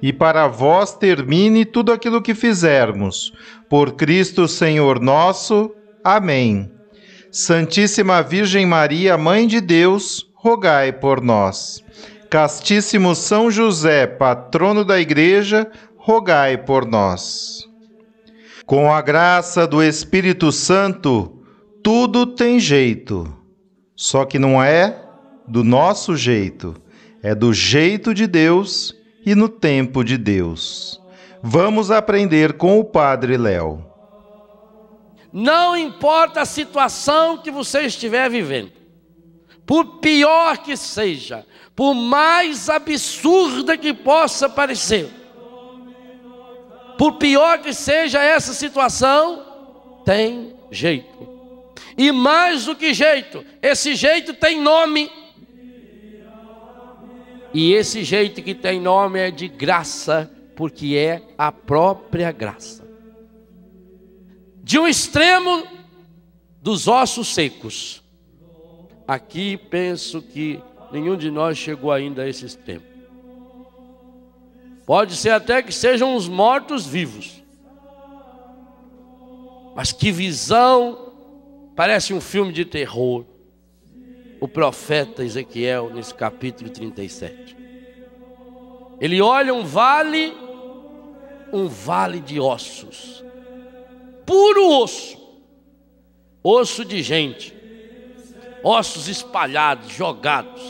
e para vós termine tudo aquilo que fizermos. Por Cristo Senhor nosso. Amém. Santíssima Virgem Maria, Mãe de Deus, rogai por nós. Castíssimo São José, patrono da Igreja, rogai por nós. Com a graça do Espírito Santo, tudo tem jeito. Só que não é do nosso jeito, é do jeito de Deus e no tempo de Deus. Vamos aprender com o Padre Léo. Não importa a situação que você estiver vivendo, por pior que seja, por mais absurda que possa parecer, por pior que seja essa situação, tem jeito. E mais do que jeito, esse jeito tem nome. E esse jeito que tem nome é de graça, porque é a própria graça. De um extremo dos ossos secos. Aqui penso que nenhum de nós chegou ainda a esse extremo. Pode ser até que sejam os mortos vivos. Mas que visão! Parece um filme de terror o profeta Ezequiel nesse capítulo 37. Ele olha um vale, um vale de ossos, puro osso, osso de gente, ossos espalhados, jogados.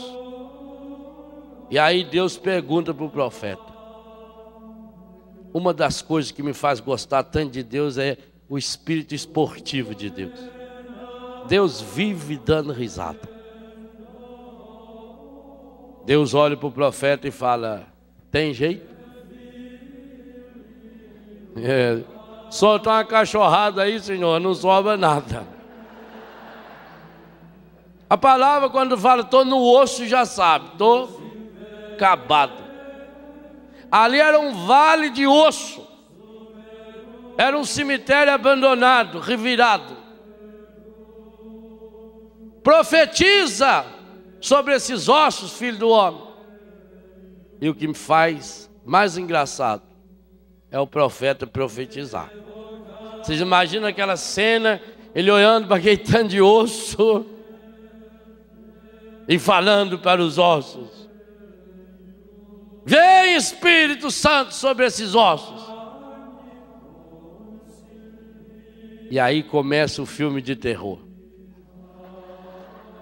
E aí Deus pergunta para o profeta: uma das coisas que me faz gostar tanto de Deus é o espírito esportivo de Deus. Deus vive dando risada. Deus olha para o profeta e fala: Tem jeito? É, solta uma cachorrada aí, Senhor, não sobra nada. A palavra, quando fala, estou no osso, já sabe, estou acabado. Ali era um vale de osso, era um cemitério abandonado, revirado. Profetiza sobre esses ossos, filho do homem. E o que me faz mais engraçado é o profeta profetizar. Vocês imaginam aquela cena, ele olhando para aquele tanto de osso e falando para os ossos: Vem Espírito Santo sobre esses ossos. E aí começa o filme de terror.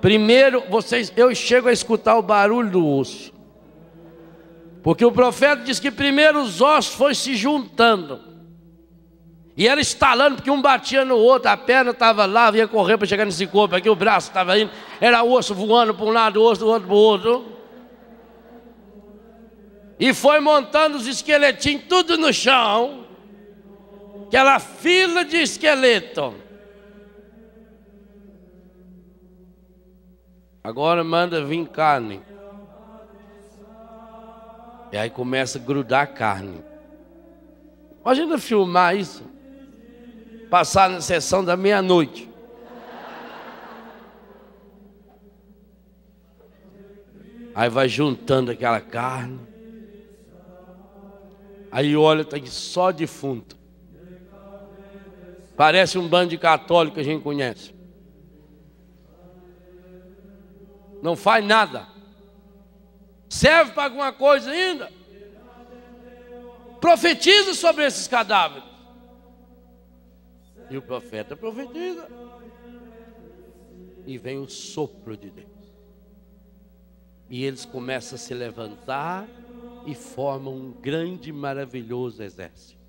Primeiro, vocês, eu chego a escutar o barulho do osso. Porque o profeta diz que primeiro os ossos foram se juntando. E era estalando, porque um batia no outro, a perna estava lá, vinha correr para chegar nesse corpo aqui, o braço estava indo, era osso voando para um lado, osso do outro para o outro. E foi montando os esqueletinhos tudo no chão. Aquela fila de esqueleto. Agora manda vir carne. E aí começa a grudar carne. Imagina filmar isso. Passar na sessão da meia-noite. Aí vai juntando aquela carne. Aí olha, está aqui só defunto. Parece um bando de católico que a gente conhece. Não faz nada. Serve para alguma coisa ainda? Profetiza sobre esses cadáveres. E o profeta profetiza. E vem o sopro de Deus. E eles começam a se levantar e formam um grande e maravilhoso exército.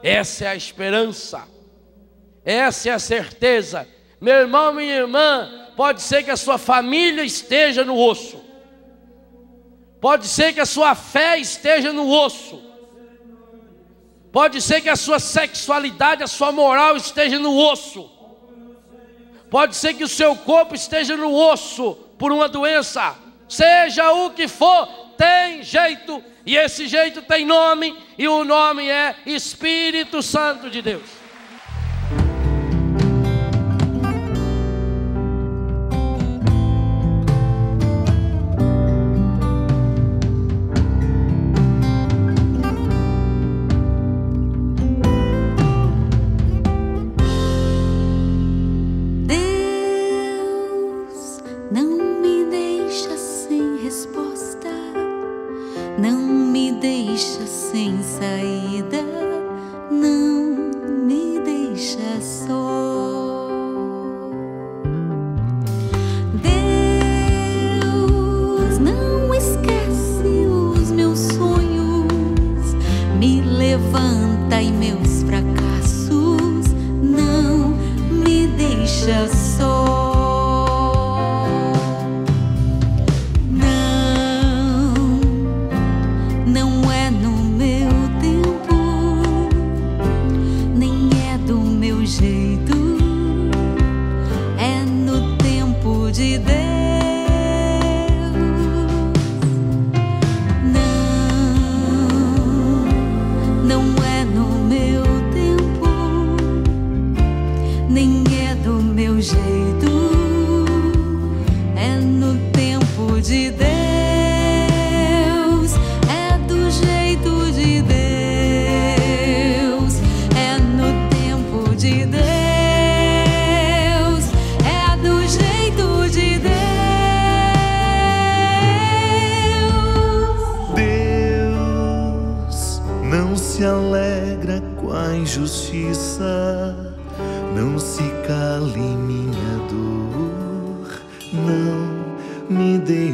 Essa é a esperança. Essa é a certeza. Meu irmão, minha irmã, pode ser que a sua família esteja no osso. Pode ser que a sua fé esteja no osso. Pode ser que a sua sexualidade, a sua moral esteja no osso. Pode ser que o seu corpo esteja no osso por uma doença. Seja o que for, tem jeito. E esse jeito tem nome. E o nome é Espírito Santo de Deus.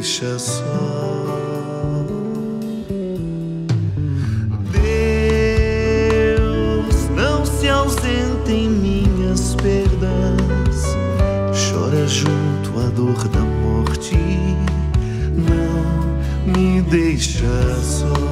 deixa só. Deus, não se ausente em minhas perdas, chora junto à dor da morte, não me deixa só.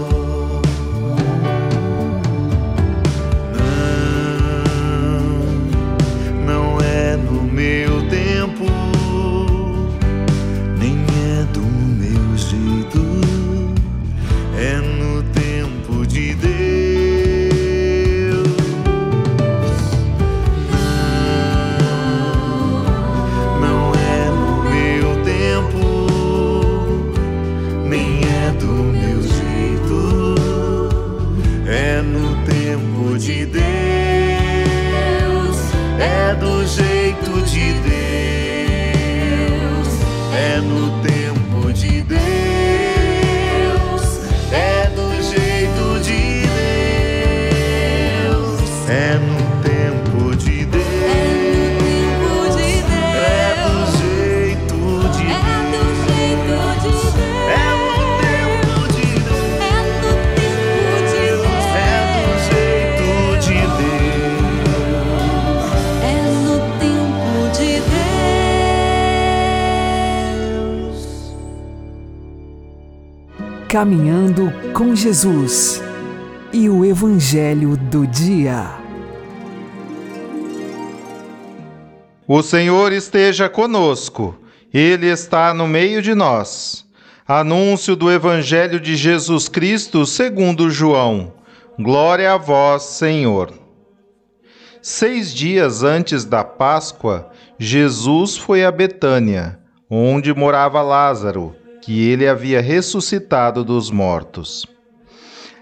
Caminhando com Jesus e o Evangelho do Dia. O Senhor esteja conosco, Ele está no meio de nós. Anúncio do Evangelho de Jesus Cristo segundo João. Glória a vós, Senhor. Seis dias antes da Páscoa, Jesus foi a Betânia, onde morava Lázaro que ele havia ressuscitado dos mortos.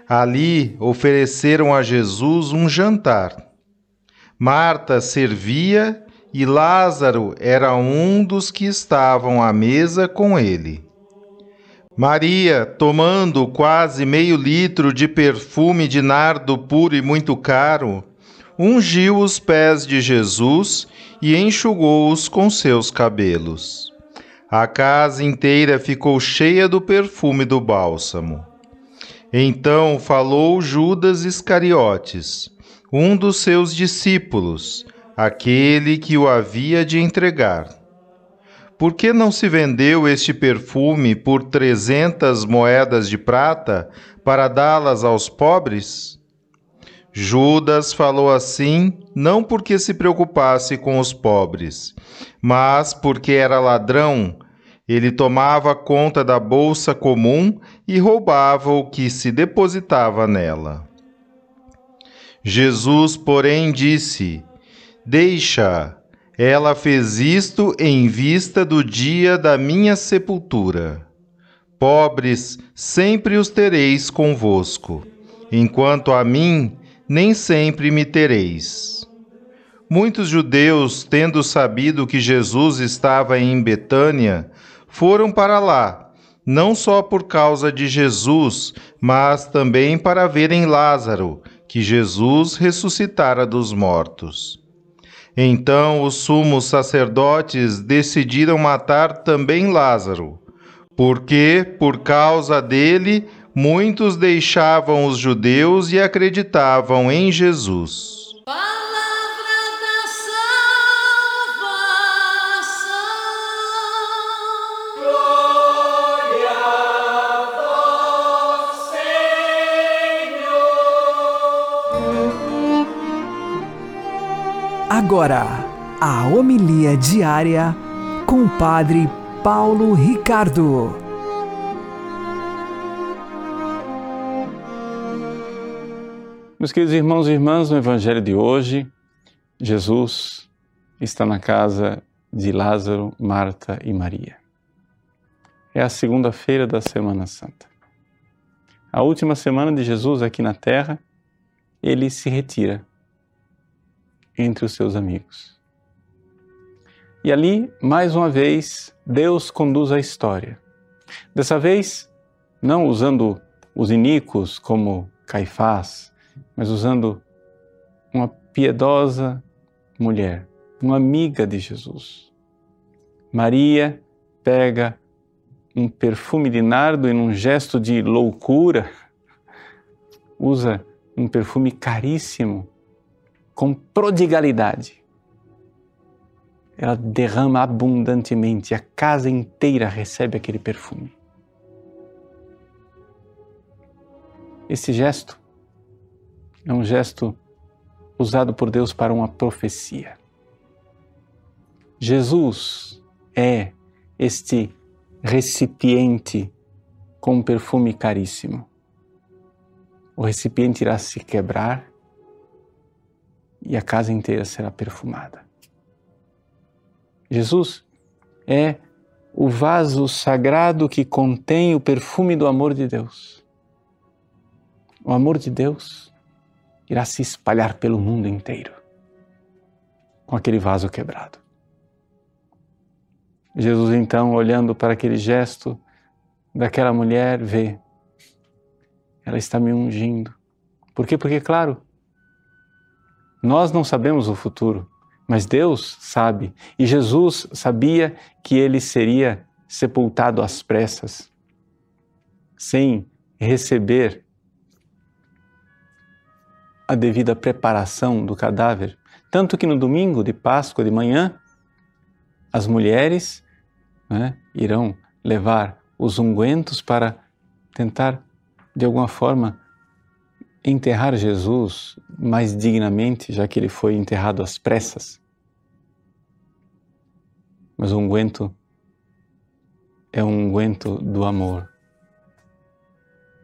Ali ofereceram a Jesus um jantar. Marta servia e Lázaro era um dos que estavam à mesa com ele. Maria, tomando quase meio litro de perfume de nardo puro e muito caro, ungiu os pés de Jesus e enxugou-os com seus cabelos. A casa inteira ficou cheia do perfume do bálsamo. Então falou Judas Iscariotes, um dos seus discípulos, aquele que o havia de entregar. Por que não se vendeu este perfume por trezentas moedas de prata para dá-las aos pobres? Judas falou assim não porque se preocupasse com os pobres, mas porque era ladrão. Ele tomava conta da bolsa comum e roubava o que se depositava nela. Jesus, porém, disse: Deixa, ela fez isto em vista do dia da minha sepultura. Pobres sempre os tereis convosco, enquanto a mim nem sempre me tereis. Muitos judeus, tendo sabido que Jesus estava em Betânia, foram para lá, não só por causa de Jesus, mas também para verem Lázaro, que Jesus ressuscitara dos mortos. Então os sumos sacerdotes decidiram matar também Lázaro, porque, por causa dele, muitos deixavam os judeus e acreditavam em Jesus. Palavra Agora, a homilia diária com o Padre Paulo Ricardo. Meus queridos irmãos e irmãs, no Evangelho de hoje, Jesus está na casa de Lázaro, Marta e Maria. É a segunda-feira da Semana Santa. A última semana de Jesus aqui na Terra, ele se retira entre os seus amigos. E ali, mais uma vez, Deus conduz a história. Dessa vez, não usando os iníquos como Caifás, mas usando uma piedosa mulher, uma amiga de Jesus. Maria pega um perfume de nardo e num gesto de loucura usa um perfume caríssimo com prodigalidade. Ela derrama abundantemente, a casa inteira recebe aquele perfume. Esse gesto é um gesto usado por Deus para uma profecia. Jesus é este recipiente com um perfume caríssimo. O recipiente irá se quebrar e a casa inteira será perfumada. Jesus é o vaso sagrado que contém o perfume do amor de Deus. O amor de Deus irá se espalhar pelo mundo inteiro com aquele vaso quebrado. Jesus, então, olhando para aquele gesto daquela mulher, vê: ela está me ungindo. Por quê? Porque, claro, nós não sabemos o futuro, mas Deus sabe. E Jesus sabia que ele seria sepultado às pressas, sem receber a devida preparação do cadáver. Tanto que no domingo de Páscoa de manhã, as mulheres né, irão levar os ungüentos para tentar, de alguma forma, enterrar Jesus mais dignamente, já que ele foi enterrado às pressas. Mas o unguento é um unguento do amor.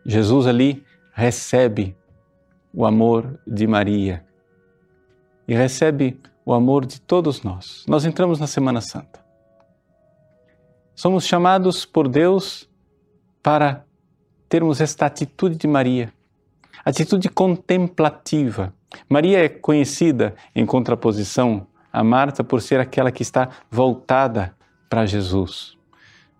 Jesus ali recebe o amor de Maria e recebe o amor de todos nós. Nós entramos na Semana Santa. Somos chamados por Deus para termos esta atitude de Maria, atitude contemplativa. Maria é conhecida em contraposição a Marta por ser aquela que está voltada para Jesus.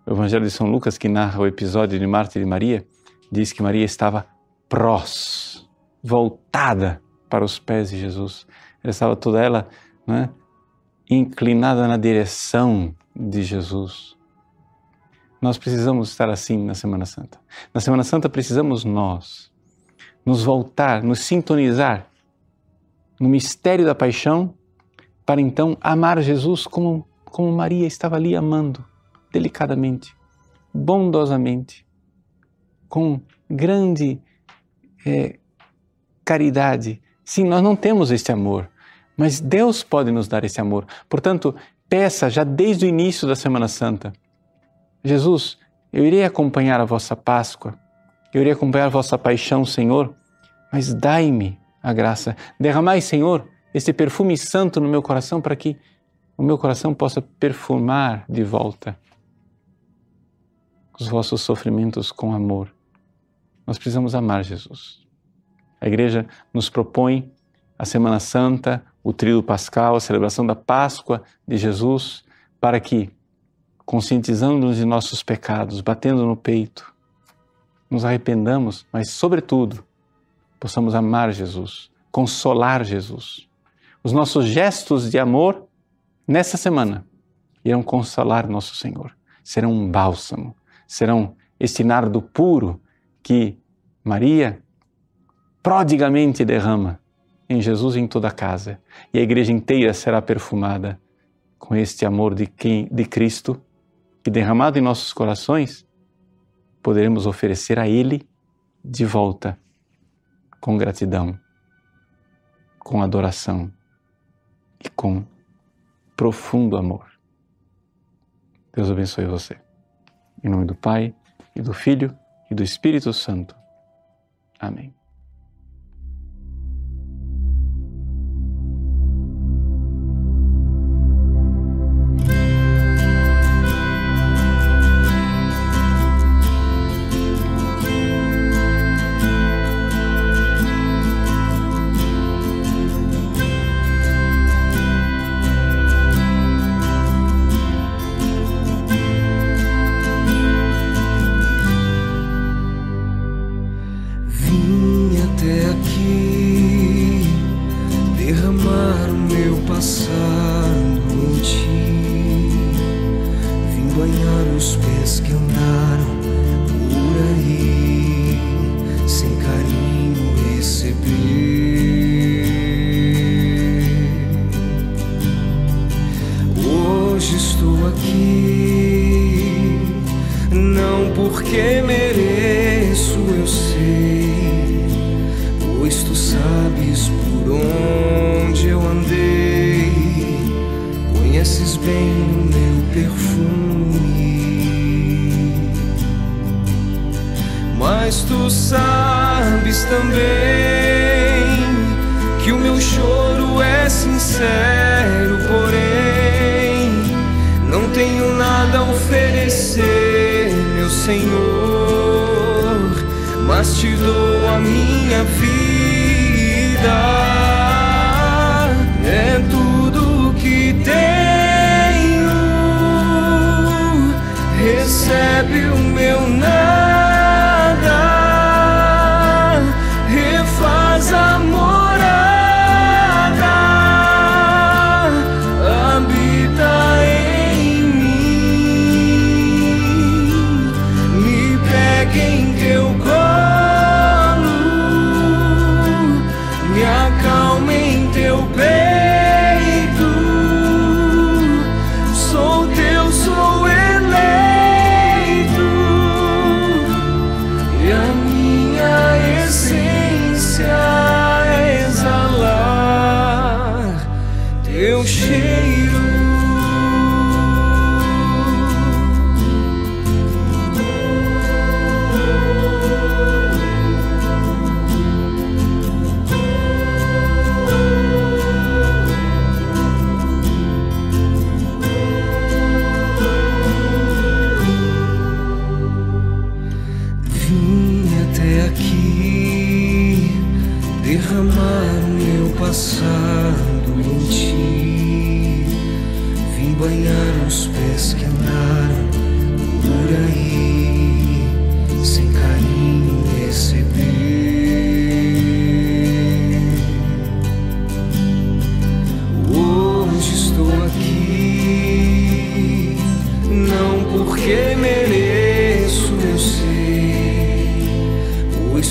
O Evangelho de São Lucas, que narra o episódio de Marta e de Maria, diz que Maria estava prós, voltada para os pés de Jesus. Ela estava toda ela né, inclinada na direção de Jesus. Nós precisamos estar assim na Semana Santa. Na Semana Santa precisamos nós nos voltar, nos sintonizar no mistério da paixão para então amar Jesus como, como Maria estava ali amando, delicadamente, bondosamente, com grande é, caridade. Sim, nós não temos este amor, mas Deus pode nos dar esse amor. Portanto, peça já desde o início da Semana Santa: Jesus, eu irei acompanhar a vossa Páscoa, eu irei acompanhar vossa paixão, Senhor, mas dai-me a graça. Derramai, Senhor, este perfume santo no meu coração para que o meu coração possa perfumar de volta os vossos sofrimentos com amor. Nós precisamos amar Jesus. A igreja nos propõe a Semana Santa, o tríodo pascal, a celebração da Páscoa de Jesus, para que, conscientizando-nos de nossos pecados, batendo no peito, nos arrependamos, mas, sobretudo, possamos amar Jesus, consolar Jesus. Os nossos gestos de amor nessa semana irão consolar nosso Senhor, serão um bálsamo, serão este nardo puro que Maria prodigamente derrama em Jesus em toda a casa, e a igreja inteira será perfumada com este amor de quem de Cristo que derramado em nossos corações poderemos oferecer a ele de volta com gratidão, com adoração e com profundo amor. Deus abençoe você. Em nome do Pai, e do Filho, e do Espírito Santo. Amém.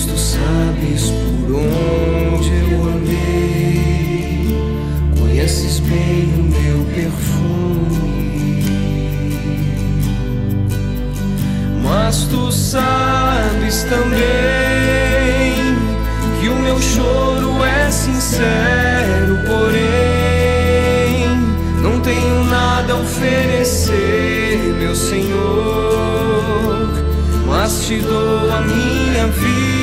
Tu sabes por onde eu andei, conheces bem o meu perfume. Mas tu sabes também que o meu choro é sincero, porém não tenho nada a oferecer, meu Senhor mas te dou a minha vida.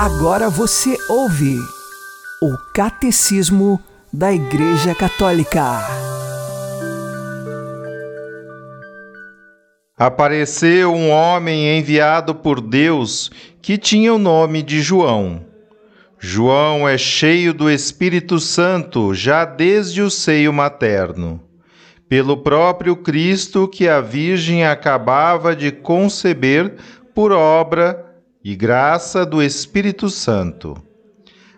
Agora você ouve o Catecismo da Igreja Católica. Apareceu um homem enviado por Deus que tinha o nome de João. João é cheio do Espírito Santo já desde o seio materno, pelo próprio Cristo que a Virgem acabava de conceber por obra e graça do Espírito Santo.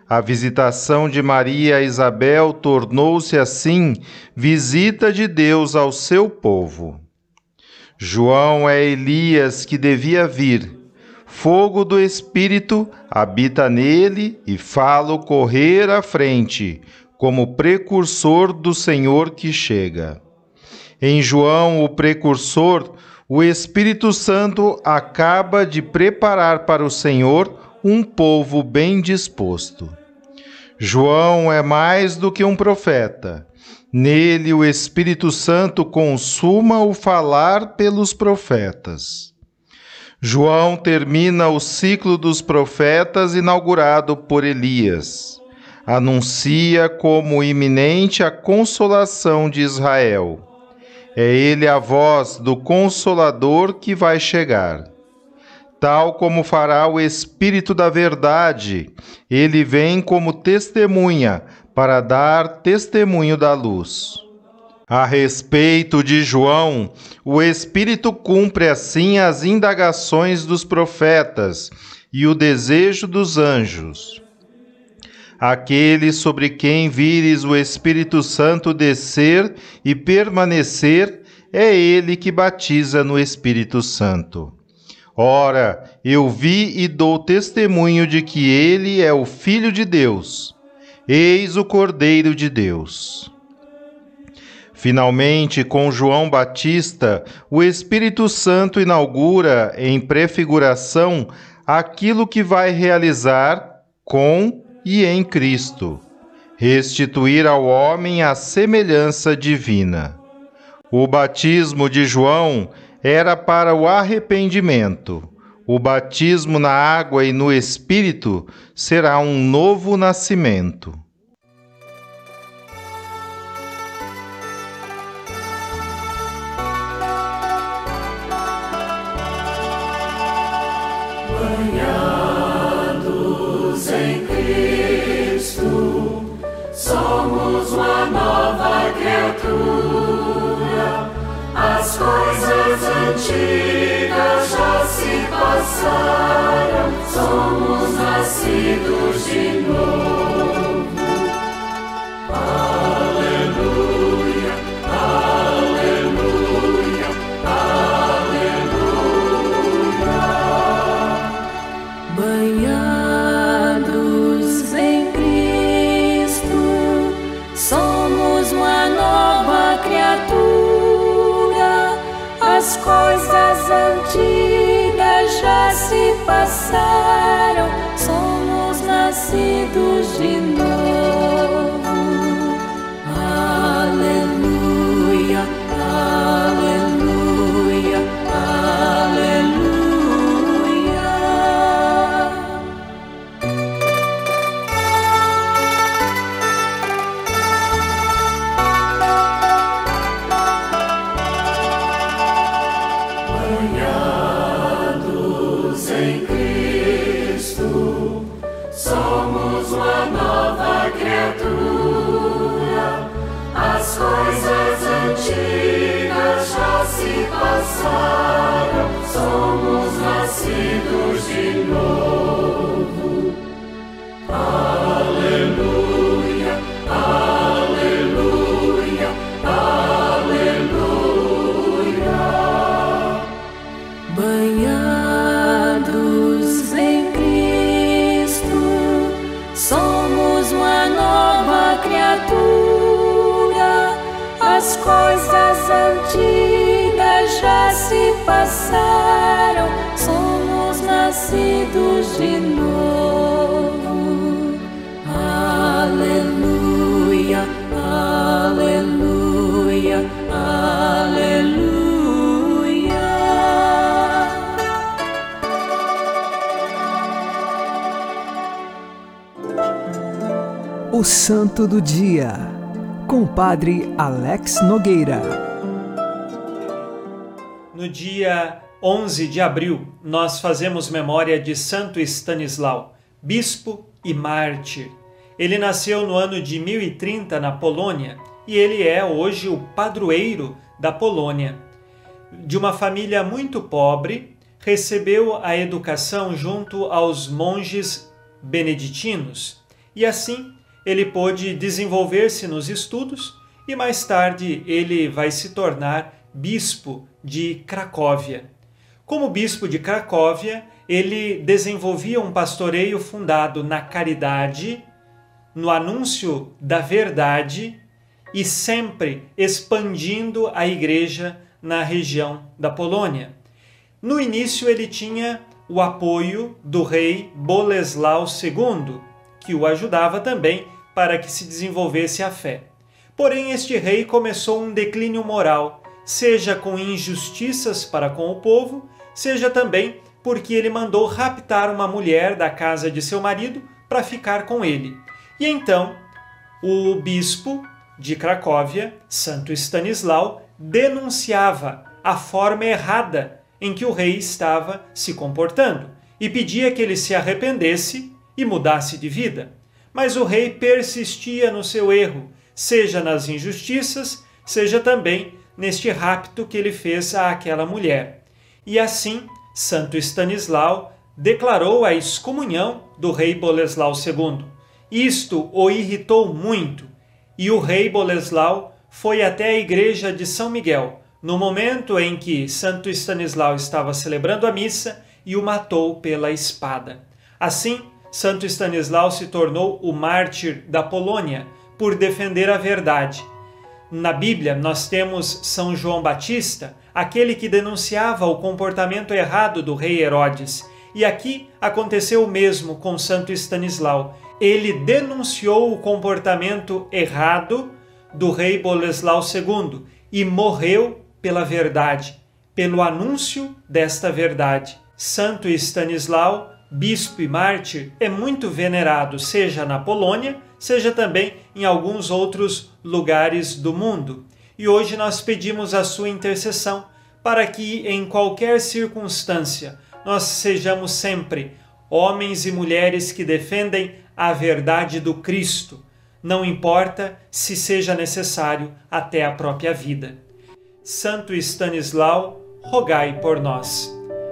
A visitação de Maria a Isabel tornou-se assim visita de Deus ao seu povo. João é Elias que devia vir. Fogo do Espírito habita nele e fala correr à frente, como precursor do Senhor que chega. Em João, o precursor, o Espírito Santo acaba de preparar para o Senhor um povo bem disposto. João é mais do que um profeta. Nele o Espírito Santo consuma o falar pelos profetas. João termina o ciclo dos profetas inaugurado por Elias. Anuncia como iminente a consolação de Israel. É ele a voz do Consolador que vai chegar. Tal como fará o Espírito da Verdade, ele vem como testemunha para dar testemunho da luz. A respeito de João, o Espírito cumpre assim as indagações dos profetas e o desejo dos anjos. Aquele sobre quem vires o Espírito Santo descer e permanecer, é ele que batiza no Espírito Santo. Ora, eu vi e dou testemunho de que ele é o Filho de Deus. Eis o Cordeiro de Deus. Finalmente, com João Batista, o Espírito Santo inaugura, em prefiguração, aquilo que vai realizar com e em Cristo, restituir ao homem a semelhança divina. O batismo de João era para o arrependimento. O batismo na água e no Espírito será um novo nascimento. Antigas já se passaram, somos nascidos passaram, somos nascidos de novo. As coisas antigas já se passaram, somos nascidos de novo. Aleluia, aleluia, aleluia. O Santo do Dia, com o Padre Alex Nogueira. No dia 11 de abril, nós fazemos memória de Santo Stanislau, bispo e mártir. Ele nasceu no ano de 1030 na Polônia e ele é hoje o padroeiro da Polônia. De uma família muito pobre, recebeu a educação junto aos monges beneditinos e assim ele pôde desenvolver-se nos estudos e mais tarde ele vai se tornar bispo de Cracóvia. Como bispo de Cracóvia, ele desenvolvia um pastoreio fundado na caridade, no anúncio da verdade e sempre expandindo a igreja na região da Polônia. No início, ele tinha o apoio do rei Boleslau II, que o ajudava também para que se desenvolvesse a fé. Porém, este rei começou um declínio moral, seja com injustiças para com o povo, seja também porque ele mandou raptar uma mulher da casa de seu marido para ficar com ele. E então, o bispo de Cracóvia, Santo Stanislau, denunciava a forma errada em que o rei estava se comportando e pedia que ele se arrependesse e mudasse de vida. Mas o rei persistia no seu erro, seja nas injustiças, seja também neste rapto que ele fez àquela mulher. E assim, Santo Stanislau declarou a excomunhão do rei Boleslau II. Isto o irritou muito, e o rei Boleslau foi até a igreja de São Miguel, no momento em que Santo Stanislau estava celebrando a missa e o matou pela espada. Assim, Santo Stanislau se tornou o mártir da Polônia por defender a verdade. Na Bíblia, nós temos São João Batista, aquele que denunciava o comportamento errado do rei Herodes, E aqui aconteceu o mesmo com Santo Stanislau. Ele denunciou o comportamento errado do rei Boleslau II e morreu pela verdade, pelo anúncio desta verdade. Santo Stanislau, bispo e mártir, é muito venerado, seja na Polônia, seja também em alguns outros lugares do mundo. E hoje nós pedimos a sua intercessão para que, em qualquer circunstância, nós sejamos sempre homens e mulheres que defendem a verdade do Cristo, não importa se seja necessário até a própria vida. Santo Stanislau, rogai por nós.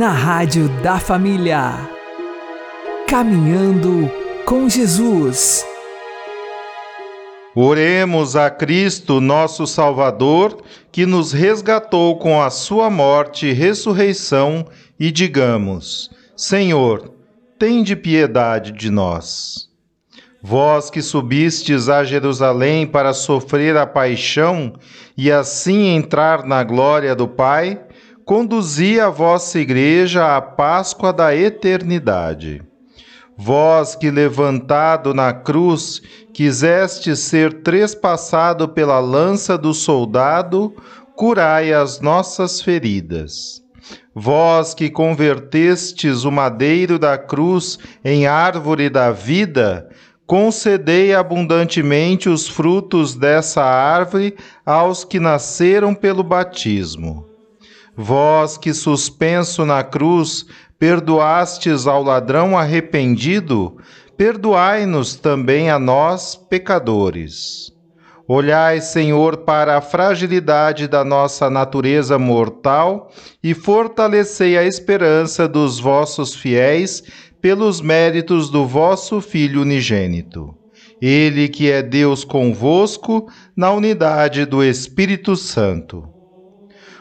Na Rádio da Família. Caminhando com Jesus. Oremos a Cristo, nosso Salvador, que nos resgatou com a sua morte e ressurreição, e digamos: Senhor, tende piedade de nós. Vós que subistes a Jerusalém para sofrer a paixão e assim entrar na glória do Pai, conduzi a vossa Igreja à Páscoa da eternidade. Vós que, levantado na cruz, quiseste ser trespassado pela lança do soldado, curai as nossas feridas. Vós que convertestes o madeiro da cruz em árvore da vida, concedei abundantemente os frutos dessa árvore aos que nasceram pelo batismo. Vós que, suspenso na cruz, perdoastes ao ladrão arrependido, perdoai-nos também a nós, pecadores. Olhai, Senhor, para a fragilidade da nossa natureza mortal e fortalecei a esperança dos vossos fiéis pelos méritos do vosso Filho unigênito. Ele que é Deus convosco, na unidade do Espírito Santo.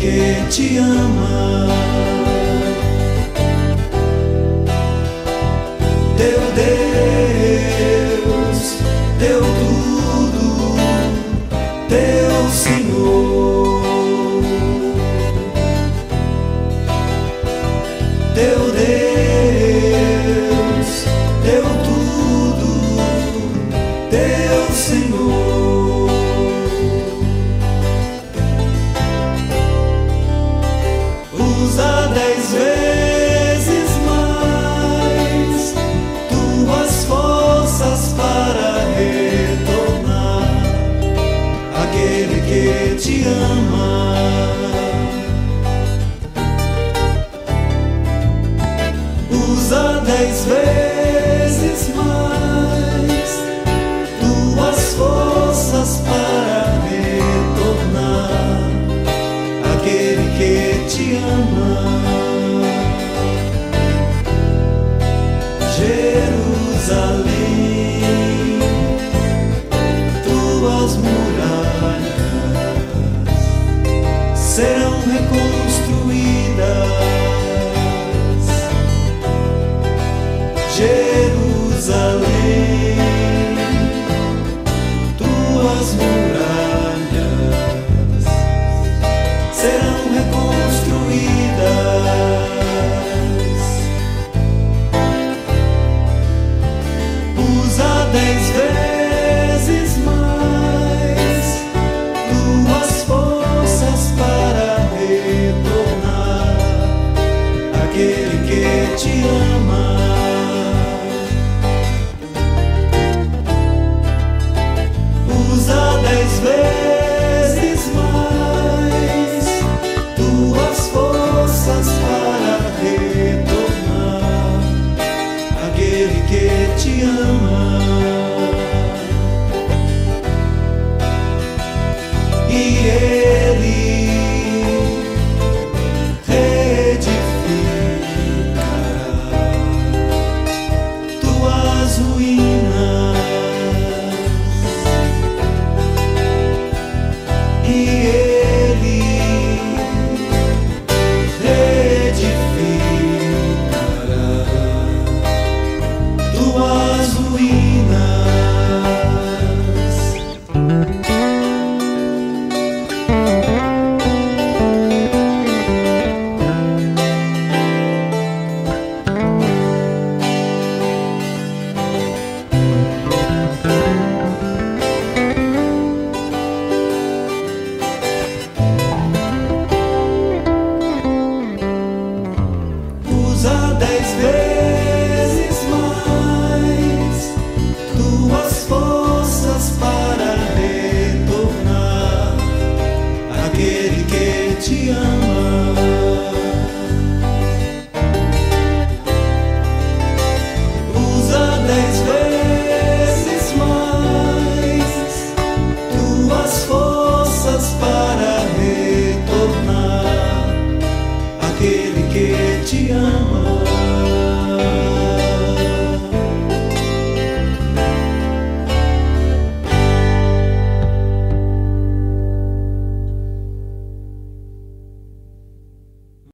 Que te ama.